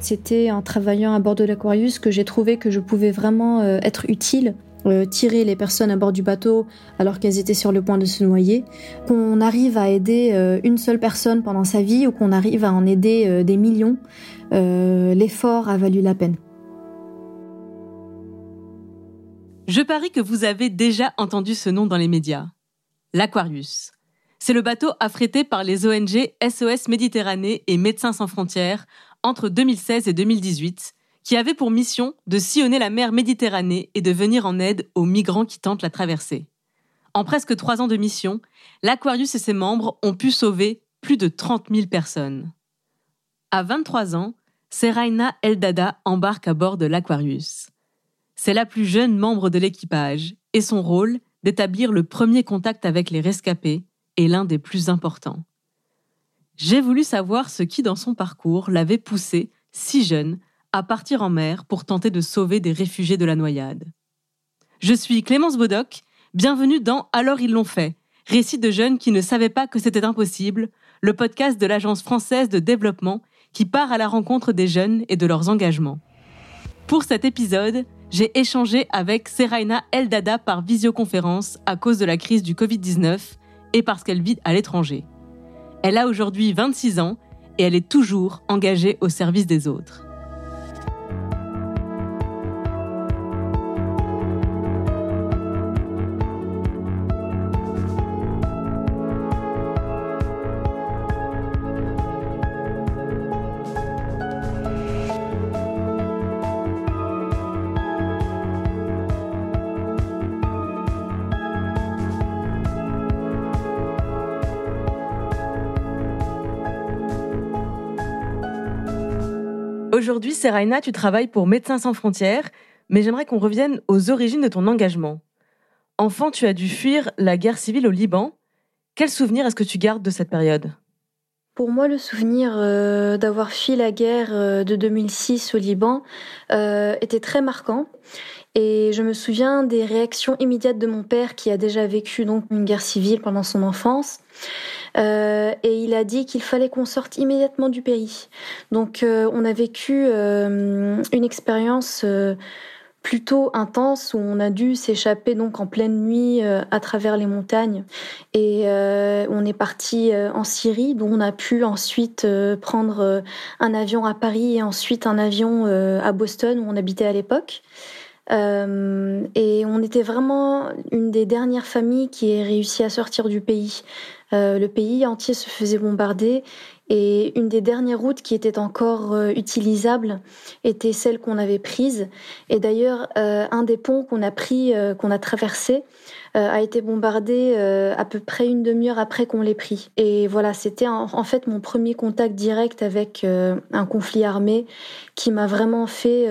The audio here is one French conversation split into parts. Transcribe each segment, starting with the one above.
C'était en travaillant à bord de l'Aquarius que j'ai trouvé que je pouvais vraiment euh, être utile, euh, tirer les personnes à bord du bateau alors qu'elles étaient sur le point de se noyer, qu'on arrive à aider euh, une seule personne pendant sa vie ou qu'on arrive à en aider des millions, l'effort a valu la peine. Je parie que vous avez déjà entendu ce nom dans les médias. L'Aquarius. C'est le bateau affrété par les ONG SOS Méditerranée et Médecins sans frontières entre 2016 et 2018, qui avait pour mission de sillonner la mer Méditerranée et de venir en aide aux migrants qui tentent la traversée. En presque trois ans de mission, l'Aquarius et ses membres ont pu sauver plus de 30 000 personnes. À 23 ans, Seraina Eldada embarque à bord de l'Aquarius. C'est la plus jeune membre de l'équipage et son rôle d'établir le premier contact avec les rescapés est l'un des plus importants. J'ai voulu savoir ce qui, dans son parcours, l'avait poussé, si jeune, à partir en mer pour tenter de sauver des réfugiés de la noyade. Je suis Clémence Bodoc, bienvenue dans Alors ils l'ont fait, récit de jeunes qui ne savaient pas que c'était impossible, le podcast de l'Agence française de développement qui part à la rencontre des jeunes et de leurs engagements. Pour cet épisode, j'ai échangé avec Seraina Eldada par visioconférence à cause de la crise du Covid-19 et parce qu'elle vit à l'étranger. Elle a aujourd'hui 26 ans et elle est toujours engagée au service des autres. Aujourd'hui, Seraina, tu travailles pour Médecins sans frontières, mais j'aimerais qu'on revienne aux origines de ton engagement. Enfant, tu as dû fuir la guerre civile au Liban. Quel souvenir est-ce que tu gardes de cette période? Pour moi, le souvenir euh, d'avoir fui la guerre euh, de 2006 au Liban euh, était très marquant. Et je me souviens des réactions immédiates de mon père qui a déjà vécu donc une guerre civile pendant son enfance. Euh, et il a dit qu'il fallait qu'on sorte immédiatement du pays. Donc euh, on a vécu euh, une expérience plutôt intense où on a dû s'échapper donc en pleine nuit à travers les montagnes et on est parti en Syrie d'où on a pu ensuite prendre un avion à Paris et ensuite un avion à Boston où on habitait à l'époque. Et on était vraiment une des dernières familles qui ait réussi à sortir du pays. Euh, le pays entier se faisait bombarder et une des dernières routes qui était encore euh, utilisable était celle qu'on avait prise. Et d'ailleurs, euh, un des ponts qu'on a pris, qu'on a traversé, a été bombardé à peu près une demi-heure après qu'on l'ait pris. Et voilà, c'était en, fait mon premier contact direct avec un conflit armé qui m'a vraiment fait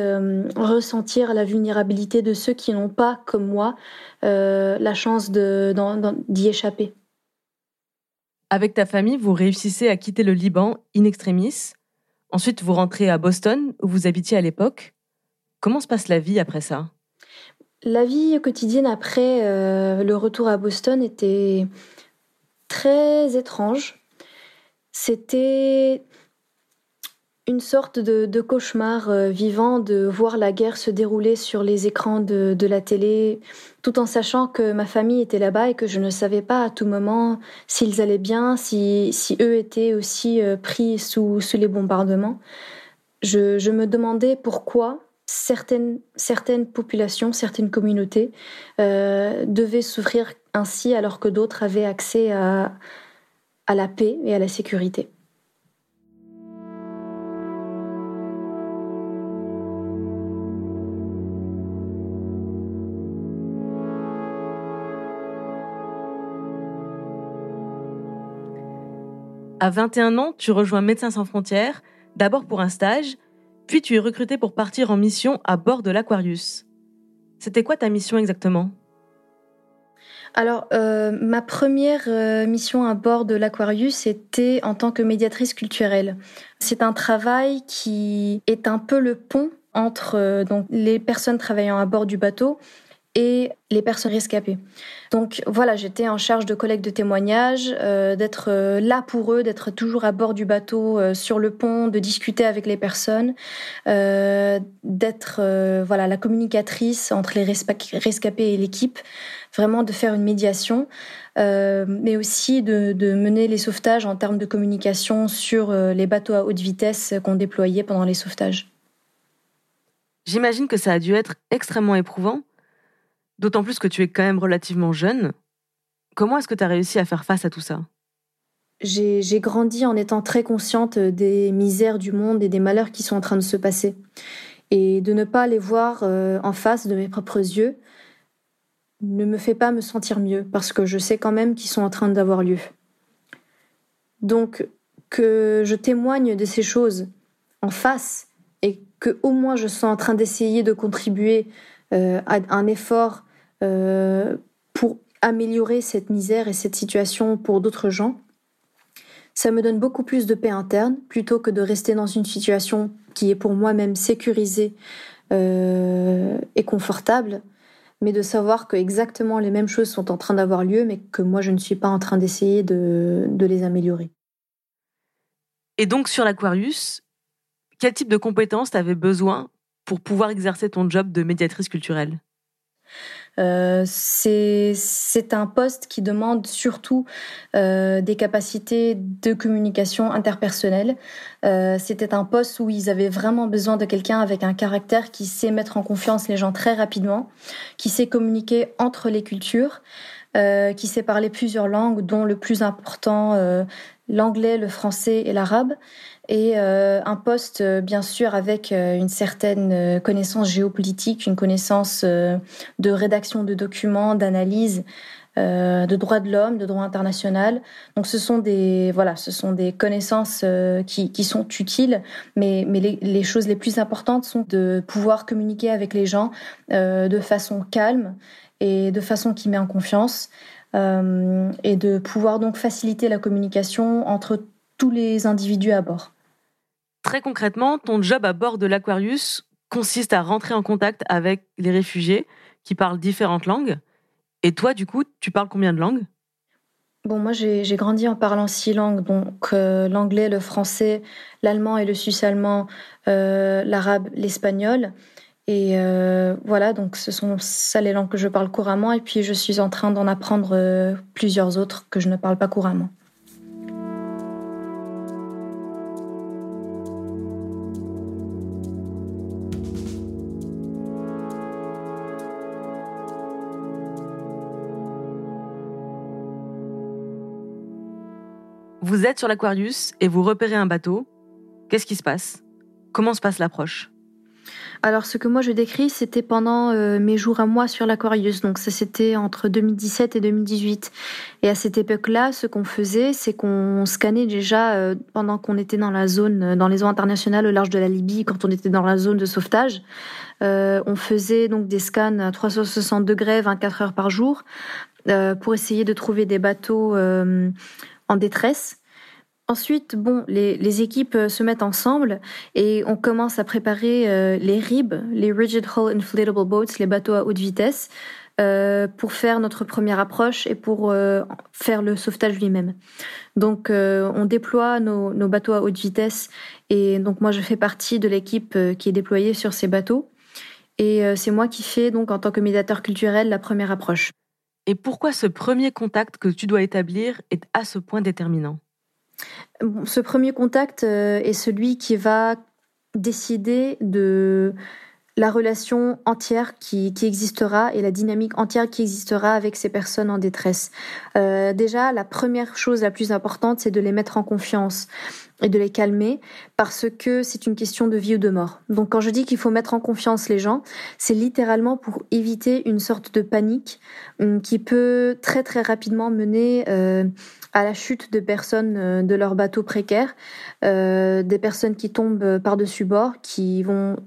ressentir la vulnérabilité de ceux qui n'ont pas, comme moi, la chance d'y échapper. Avec ta famille, vous réussissez à quitter le Liban in extremis. Ensuite, vous rentrez à Boston, où vous habitiez à l'époque. Comment se passe la vie après ça? La vie quotidienne après euh, le retour à Boston était très étrange. C'était une sorte de, cauchemar euh, vivant de voir la guerre se dérouler sur les écrans de, la télé, tout en sachant que ma famille était là-bas et que je ne savais pas à tout moment s'ils allaient bien, si, eux étaient aussi euh, pris sous, les bombardements. Je, me demandais pourquoi certaines, populations, certaines communautés euh, devaient souffrir ainsi alors que d'autres avaient accès à la paix et à la sécurité. À 21 ans, tu rejoins Médecins sans frontières, d'abord pour un stage, puis tu es recruté pour partir en mission à bord de l'Aquarius. C'était quoi ta mission exactement? Alors, euh, ma première euh, mission à bord de l'Aquarius était en tant que médiatrice culturelle. C'est un travail qui est un peu le pont entre euh, donc, les personnes travaillant à bord du bateau et les personnes rescapées. Donc voilà, j'étais en charge de collecte de témoignages, euh, d'être euh, là pour eux, d'être toujours à bord du bateau, euh, sur le pont, de discuter avec les personnes, d'être voilà la communicatrice entre les rescapés et l'équipe, vraiment de faire une médiation, mais aussi de, de, mener les sauvetages en termes de communication sur les bateaux à haute vitesse qu'on déployait pendant les sauvetages. J'imagine que ça a dû être extrêmement éprouvant D'autant plus que tu es quand même relativement jeune. Comment est-ce que tu as réussi à faire face à tout ça? J'ai grandi en étant très consciente des misères du monde et des malheurs qui sont en train de se passer. Et de ne pas les voir euh, en face de mes propres yeux ne me fait pas me sentir mieux, parce que je sais quand même qu'ils sont en train d'avoir lieu. Donc, que je témoigne de ces choses en face et que au moins je sois en train d'essayer de contribuer euh, à un effort euh, pour améliorer cette misère et cette situation pour d'autres gens, ça me donne beaucoup plus de paix interne plutôt que de rester dans une situation qui est pour moi-même sécurisée euh, et confortable, mais de savoir que exactement les mêmes choses sont en train d'avoir lieu, mais que moi je ne suis pas en train d'essayer de, de les améliorer. Et donc sur l'Aquarius, quel type de compétences tu avais besoin pour pouvoir exercer ton job de médiatrice culturelle? Euh, c'est un poste qui demande surtout euh, des capacités de communication interpersonnelle. Euh, C'était un poste où ils avaient vraiment besoin de quelqu'un avec un caractère qui sait mettre en confiance les gens très rapidement, qui sait communiquer entre les cultures. Qui sait parler plusieurs langues, dont le plus important l'anglais, le français et l'arabe, et euh, un poste euh, bien sûr avec euh, une certaine connaissance géopolitique, une connaissance de rédaction de documents, d'analyse, de droits de l'homme, de droit international. Donc ce sont des voilà, ce sont des connaissances qui, qui sont utiles, mais mais les, les, choses les plus importantes sont de pouvoir communiquer avec les gens de façon calme et de façon qui met en confiance. Et de pouvoir donc faciliter la communication entre tous les individus à bord. Très concrètement, ton job à bord de l'Aquarius consiste à rentrer en contact avec les réfugiés qui parlent différentes langues. Et toi, du coup, tu parles combien de langues? Bon, moi, j'ai grandi en parlant six langues, donc euh, l'anglais, le français, l'allemand et le suisse-allemand, euh, l'arabe, l'espagnol. Et euh, voilà, donc ce sont ça les langues que je parle couramment. Et puis, je suis en train d'en apprendre plusieurs autres que je ne parle pas couramment. Vous êtes sur l'Aquarius et vous repérez un bateau. Qu'est-ce qui se passe? Comment se passe l'approche? Alors, ce que moi je décris, c'était pendant euh, mes jours à moi sur l'Aquarius. Donc, ça c'était entre 2017 et 2018. Et à cette époque-là, ce qu'on faisait, c'est qu'on scannait déjà euh, pendant qu'on était dans la zone, euh, dans les eaux internationales au large de la Libye, quand on était dans la zone de sauvetage. on faisait donc des scans à 360 degrés, 24 heures par jour, pour essayer de trouver des bateaux en détresse. Ensuite, bon, les, équipes euh, se mettent ensemble et on commence à préparer euh, les RIB, les Rigid Hull Inflatable Boats, les bateaux à haute vitesse, euh, pour faire notre première approche et pour faire le sauvetage lui-même. Donc, on déploie nos, nos, bateaux à haute vitesse et donc moi je fais partie de l'équipe qui est déployée sur ces bateaux et c'est moi qui fais donc en tant que médiateur culturel la première approche. Et pourquoi ce premier contact que tu dois établir est à ce point déterminant? Ce premier contact euh, est celui qui va décider de la relation entière qui, existera et la dynamique entière qui existera avec ces personnes en détresse. Euh, déjà, la première chose la plus importante, c'est de les mettre en confiance et de les calmer parce que c'est une question de vie ou de mort. Donc quand je dis qu'il faut mettre en confiance les gens, c'est littéralement pour éviter une sorte de panique hum, qui peut très très rapidement mener euh, à la chute de personnes euh, de leur bateau précaire, euh, des personnes qui tombent par-dessus bord, qui vont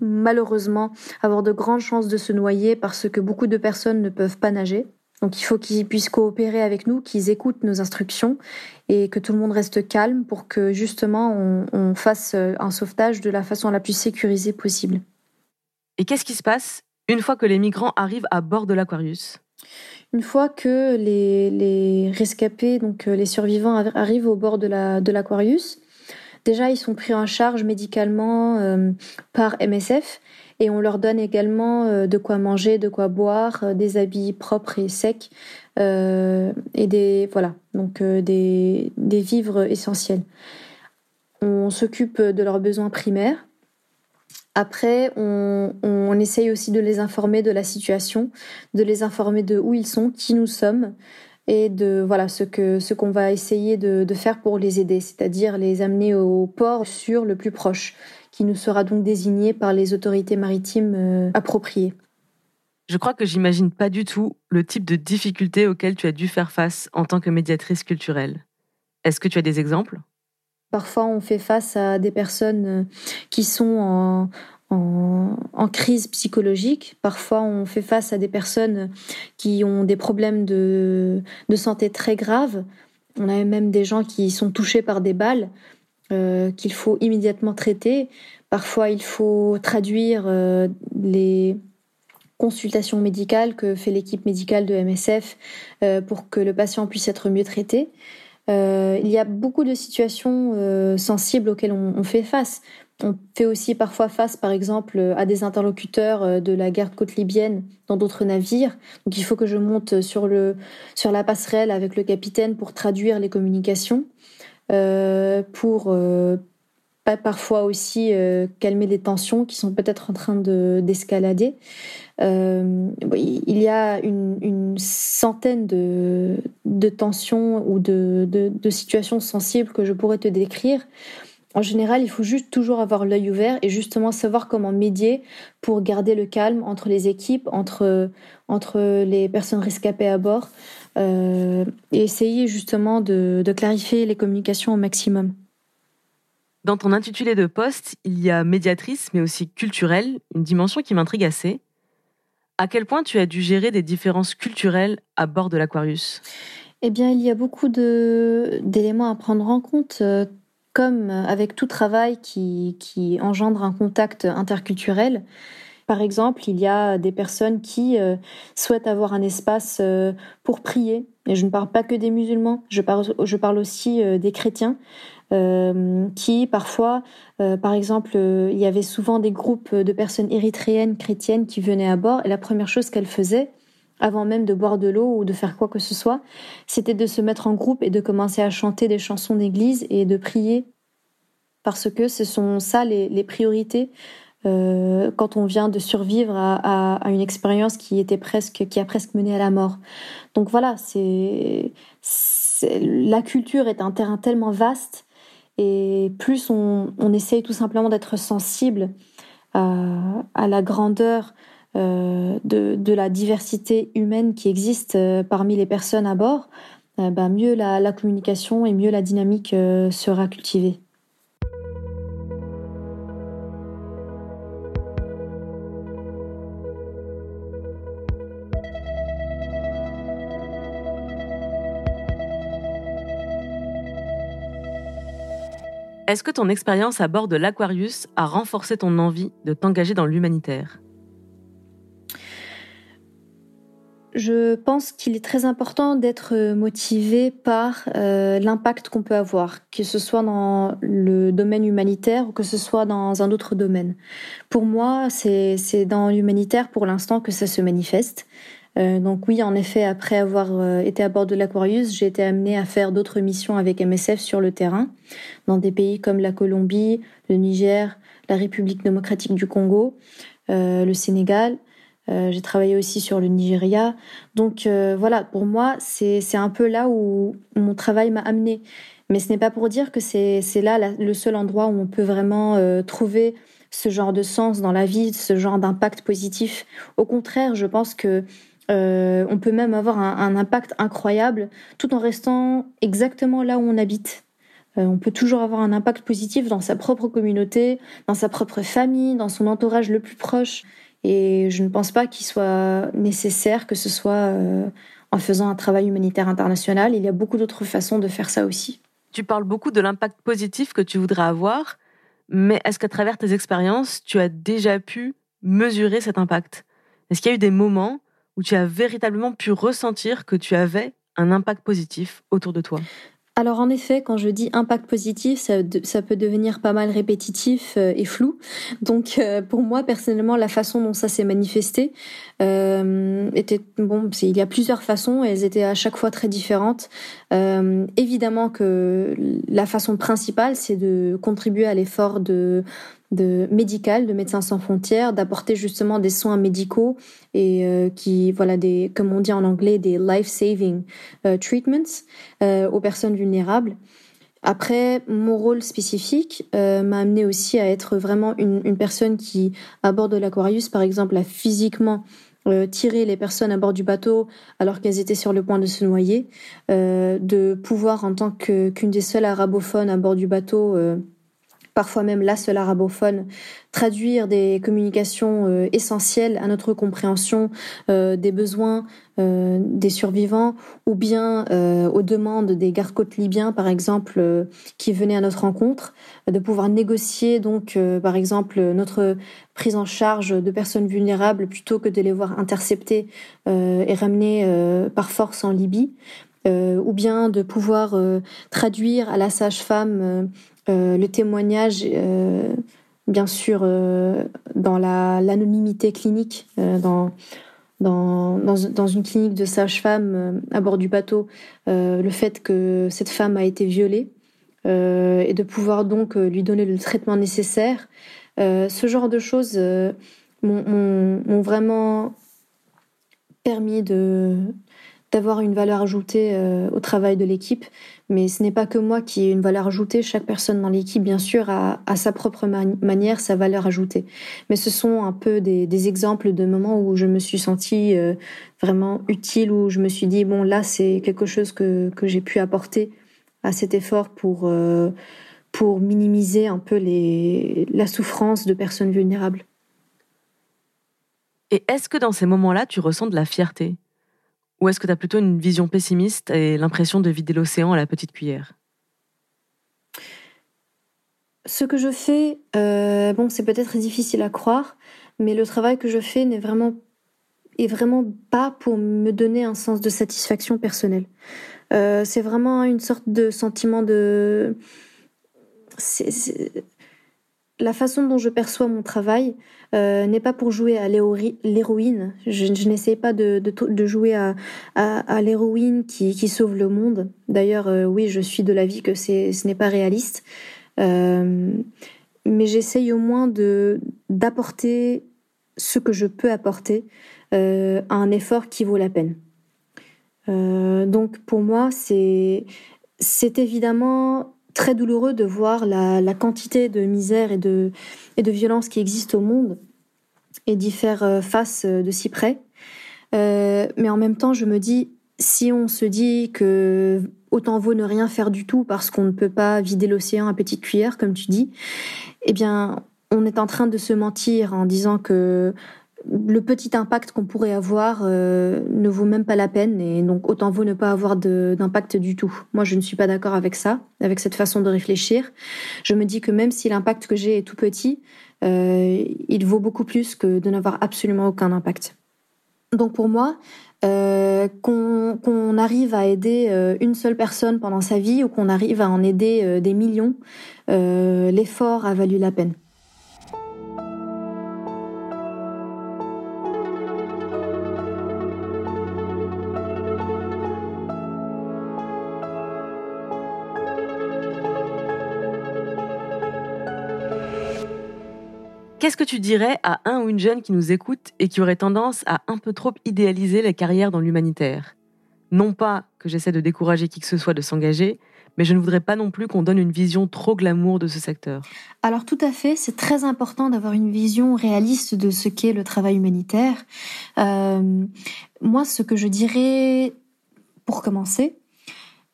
malheureusement avoir de grandes chances de se noyer parce que beaucoup de personnes ne peuvent pas nager. Donc il faut qu'ils puissent coopérer avec nous, qu'ils écoutent nos instructions et que tout le monde reste calme pour que justement on, fasse euh, un sauvetage de la façon la plus sécurisée possible. Et qu'est-ce qui se passe une fois que les migrants arrivent à bord de l'Aquarius? Une fois que les, rescapés, donc euh, les survivants, arrivent au bord de l'Aquarius, déjà ils sont pris en charge médicalement euh, par MSF et on leur donne également euh, de quoi manger, de quoi boire, des habits propres et secs et des voilà donc des, des vivres essentiels. On s'occupe de leurs besoins primaires après, on, essaye aussi de les informer de la situation, de les informer de où ils sont, qui nous sommes et de voilà ce que ce qu'on va essayer de, faire pour les aider, c'est-à-dire les amener au port sûr le plus proche, qui nous sera donc désigné par les autorités maritimes euh, appropriées. Je crois que j'imagine pas du tout le type de difficultés auxquelles tu as dû faire face en tant que médiatrice culturelle. Est-ce que tu as des exemples? Parfois, on fait face à des personnes euh, qui sont en, crise psychologique. Parfois, on fait face à des personnes qui ont des problèmes de, santé très graves. On a même des gens qui sont touchés par des balles euh, qu'il faut immédiatement traiter. Parfois, il faut traduire euh, les consultations médicales que fait l'équipe médicale de MSF pour que le patient puisse être mieux traité. Euh, il y a beaucoup de situations euh, sensibles auxquelles on, fait face. On fait aussi parfois face, par exemple, à des interlocuteurs euh, de la garde côte libyenne dans d'autres navires. Donc il faut que je monte sur, le, sur la passerelle avec le capitaine pour traduire les communications, pour parfois aussi calmer des tensions qui sont peut-être en train d'escalader. Euh, il y a une, centaine de, tensions ou de, situations sensibles que je pourrais te décrire. En général, il faut juste toujours avoir l'œil ouvert et justement savoir comment médier pour garder le calme entre les équipes, entre, entre les personnes rescapées à bord, euh, et essayer justement de clarifier les communications au maximum. Dans ton intitulé de poste, il y a médiatrice, mais aussi culturelle, une dimension qui m'intrigue assez. À quel point tu as dû gérer des différences culturelles à bord de l'Aquarius? Eh bien, il y a beaucoup d'éléments à prendre en compte, euh, comme avec tout travail qui, engendre un contact interculturel. Par exemple, il y a des personnes qui euh, souhaitent avoir un espace euh, pour prier. Et je ne parle pas que des musulmans, je parle aussi des chrétiens. Euh, qui parfois, euh, par exemple, euh, il y avait souvent des groupes de personnes érythréennes chrétiennes qui venaient à bord et la première chose qu'elles faisaient, avant même de boire de l'eau ou de faire quoi que ce soit, c'était de se mettre en groupe et de commencer à chanter des chansons d'église et de prier, parce que ce sont ça les, priorités quand on vient de survivre à, à, une expérience qui était presque, qui a presque mené à la mort. Donc voilà, c'est la culture est un terrain tellement vaste et plus on, essaye tout simplement d'être sensible à, la grandeur euh, de, la diversité humaine qui existe euh, parmi les personnes à bord, euh, bah, mieux la, communication et mieux la dynamique sera cultivée. Est-ce que ton expérience à bord de l'Aquarius a renforcé ton envie de t'engager dans l'humanitaire? Je pense qu'il est très important d'être motivé par euh, l'impact qu'on peut avoir, que ce soit dans le domaine humanitaire ou que ce soit dans un autre domaine. Pour moi, c'est dans l'humanitaire pour l'instant que ça se manifeste. Euh, donc oui, en effet, après avoir euh, été à bord de l'Aquarius, j'ai été amenée à faire d'autres missions avec MSF sur le terrain, dans des pays comme la Colombie, le Niger, la République démocratique du Congo, euh, le Sénégal. j'ai travaillé aussi sur le Nigeria. Donc voilà, pour moi, c'est un peu là où mon travail m'a amené. Mais ce n'est pas pour dire que c'est là le seul endroit où on peut vraiment trouver ce genre de sens dans la vie, ce genre d'impact positif. Au contraire, je pense que euh, on peut même avoir un, impact incroyable tout en restant exactement là où on habite. Euh, on peut toujours avoir un impact positif dans sa propre communauté, dans sa propre famille, dans son entourage le plus proche. Et je ne pense pas qu'il soit nécessaire que ce soit euh, en faisant un travail humanitaire international. Il y a beaucoup d'autres façons de faire ça aussi. Tu parles beaucoup de l'impact positif que tu voudrais avoir, mais est-ce qu'à travers tes expériences, tu as déjà pu mesurer cet impact? Est-ce qu'il y a eu des moments où tu as véritablement pu ressentir que tu avais un impact positif autour de toi alors en effet, quand je dis impact positif, ça, peut devenir pas mal répétitif euh, et flou. Donc euh, pour moi personnellement, la façon dont ça s'est manifesté euh, était bon. Il y a plusieurs façons, et elles étaient à chaque fois très différentes. évidemment que la façon principale, c'est de contribuer à l'effort de de médical de Médecins sans frontières d'apporter justement des soins médicaux et euh, qui voilà des comme on dit en anglais des life saving euh, treatments euh, aux personnes vulnérables. Après, mon rôle spécifique m'a amené aussi à être vraiment une personne qui, à bord de l'Aquarius, par exemple, a physiquement tiré les personnes à bord du bateau alors qu'elles étaient sur le point de se noyer, de pouvoir en tant qu'une des seules arabophones à bord du bateau parfois même la seule arabophone, traduire des communications euh, essentielles à notre compréhension euh, des besoins euh, des survivants ou bien aux demandes des gardes-côtes libyens, par exemple, qui venaient à notre rencontre, de pouvoir négocier donc, par exemple, notre prise en charge de personnes vulnérables plutôt que de les voir interceptées et ramenées par force en Libye. ou bien de pouvoir traduire à la sage-femme euh, le témoignage, euh, bien sûr, euh, dans l'anonymité clinique, dans, dans, dans, une clinique de sage-femme à bord du bateau, le fait que cette femme a été violée et de pouvoir donc lui donner le traitement nécessaire. ce genre de choses m'ont vraiment permis de d'avoir une valeur ajoutée au travail de l'équipe, mais ce n'est pas que moi qui ai une valeur ajoutée. Chaque personne dans l'équipe, bien sûr, a, sa propre manière, sa valeur ajoutée. Mais ce sont un peu des, des exemples de moments où je me suis sentie euh, vraiment utile, où je me suis dit, bon, là, c'est quelque chose que, que j'ai pu apporter à cet effort pour, euh, pour minimiser un peu les, la souffrance de personnes vulnérables. Et est-ce que dans ces moments-là, tu ressens de la fierté? Ou est-ce que tu as plutôt une vision pessimiste et l'impression de vider l'océan à la petite cuillère? Ce que je fais, euh, bon, c'est peut-être difficile à croire, mais le travail que je fais n'est vraiment est vraiment pas pour me donner un sens de satisfaction personnelle. Euh, c'est vraiment une sorte de sentiment de la façon dont je perçois mon travail euh, n'est pas pour jouer à l'héroïne. Je, n'essaie pas de, jouer à, l'héroïne qui, sauve le monde. D'ailleurs, euh, oui, je suis de l'avis que ce n'est pas réaliste. Euh, mais j'essaye au moins de d'apporter ce que je peux apporter à un effort qui vaut la peine. donc pour moi, c'est c'est évidemment très douloureux de voir la, quantité de misère et de, et de violence qui existe au monde et d'y faire euh, face euh, de si près. Euh, mais en même temps, je me dis, si on se dit que autant vaut ne rien faire du tout parce qu'on ne peut pas vider l'océan à petite cuillère, comme tu dis, eh bien, on est en train de se mentir en disant que le petit impact qu'on pourrait avoir euh, ne vaut même pas la peine et donc autant vaut ne pas avoir d'impact du tout. Moi, je ne suis pas d'accord avec ça, avec cette façon de réfléchir. Je me dis que même si l'impact que j'ai est tout petit, euh, il vaut beaucoup plus que de n'avoir absolument aucun impact. Donc pour moi, euh, qu'on arrive à aider une seule personne pendant sa vie ou qu'on arrive à en aider des millions, l'effort a valu la peine. Qu'est-ce que tu dirais à un ou une jeune qui nous écoute et qui aurait tendance à un peu trop idéaliser les carrières dans l'humanitaire? Non pas que j'essaie de décourager qui que ce soit de s'engager, mais je ne voudrais pas non plus qu'on donne une vision trop glamour de ce secteur. Alors tout à fait, c'est très important d'avoir une vision réaliste de ce qu'est le travail humanitaire. Euh, moi, ce que je dirais, pour commencer,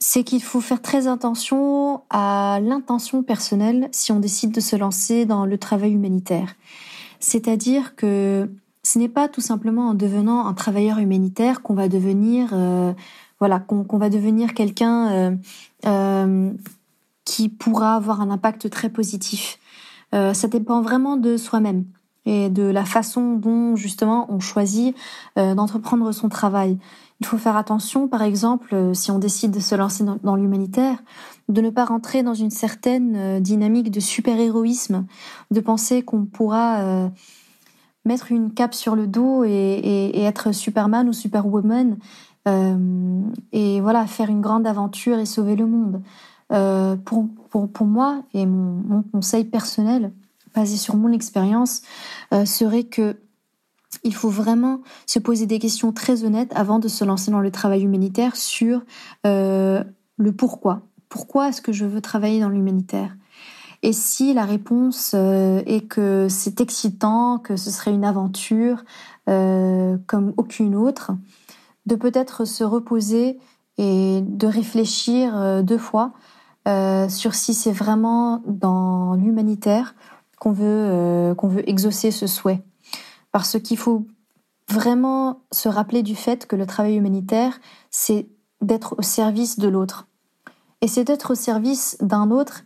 c'est qu'il faut faire très attention à l'intention personnelle si on décide de se lancer dans le travail humanitaire. C'est-à-dire que ce n'est pas tout simplement en devenant un travailleur humanitaire qu'on va devenir, euh, voilà, qu'on va devenir quelqu'un euh, euh, qui pourra avoir un impact très positif. ça dépend vraiment de soi-même. et de la façon dont justement on choisit d'entreprendre son travail. Il faut faire attention, par exemple, euh, si on décide de se lancer dans, l'humanitaire, de ne pas rentrer dans une certaine euh, dynamique de super-héroïsme, de penser qu'on pourra mettre une cape sur le dos et, être Superman ou Superwoman et voilà faire une grande aventure et sauver le monde. pour, pour, pour moi et mon, mon conseil personnel, basé sur mon expérience, euh, serait que il faut vraiment se poser des questions très honnêtes avant de se lancer dans le travail humanitaire sur euh, le pourquoi. Pourquoi est-ce que je veux travailler dans l'humanitaire? Et si la réponse euh, est que c'est excitant, que ce serait une aventure comme aucune autre, de peut-être se reposer et de réfléchir deux fois sur si c'est vraiment dans l'humanitaire euh, qu'on veut exaucer ce souhait. Parce qu'il faut vraiment se rappeler du fait que le travail humanitaire, c'est d'être au service de l'autre. Et c'est d'être au service d'un autre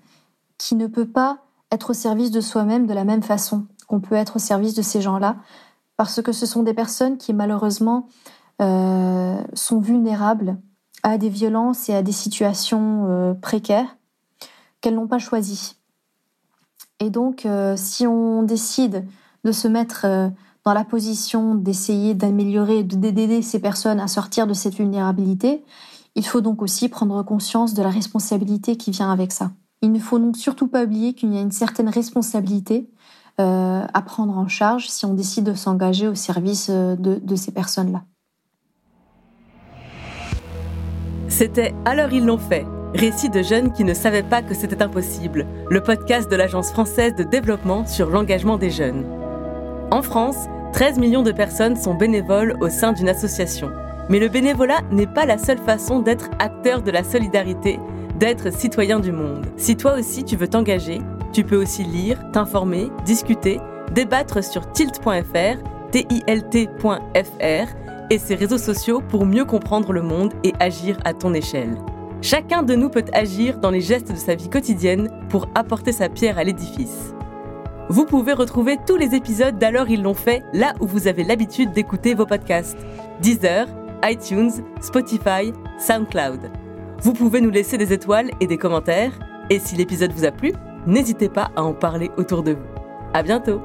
qui ne peut pas être au service de soi-même de la même façon qu'on peut être au service de ces gens-là, parce que ce sont des personnes qui malheureusement euh, sont vulnérables à des violences et à des situations euh, précaires qu'elles n'ont pas choisies. Et donc, euh, si on décide de se mettre dans la position d'essayer d'améliorer, d'aider ces personnes à sortir de cette vulnérabilité, il faut donc aussi prendre conscience de la responsabilité qui vient avec ça. Il ne faut donc surtout pas oublier qu'il y a une certaine responsabilité euh, à prendre en charge si on décide de s'engager au service de ces personnes-là. C'était Alors ils l'ont fait Récit de jeunes qui ne savaient pas que c'était impossible, le podcast de l'Agence française de développement sur l'engagement des jeunes. En France, 13 millions de personnes sont bénévoles au sein d'une association. Mais le bénévolat n'est pas la seule façon d'être acteur de la solidarité, d'être citoyen du monde. Si toi aussi tu veux t'engager, tu peux aussi lire, t'informer, discuter, débattre sur tilt.fr, tilt.fr et ses réseaux sociaux pour mieux comprendre le monde et agir à ton échelle. Chacun de nous peut agir dans les gestes de sa vie quotidienne pour apporter sa pierre à l'édifice. Vous pouvez retrouver tous les épisodes d'Alors ils l'ont fait là où vous avez l'habitude d'écouter vos podcasts. Deezer, iTunes, Spotify, SoundCloud. Vous pouvez nous laisser des étoiles et des commentaires. Et si l'épisode vous a plu, n'hésitez pas à en parler autour de vous. À bientôt!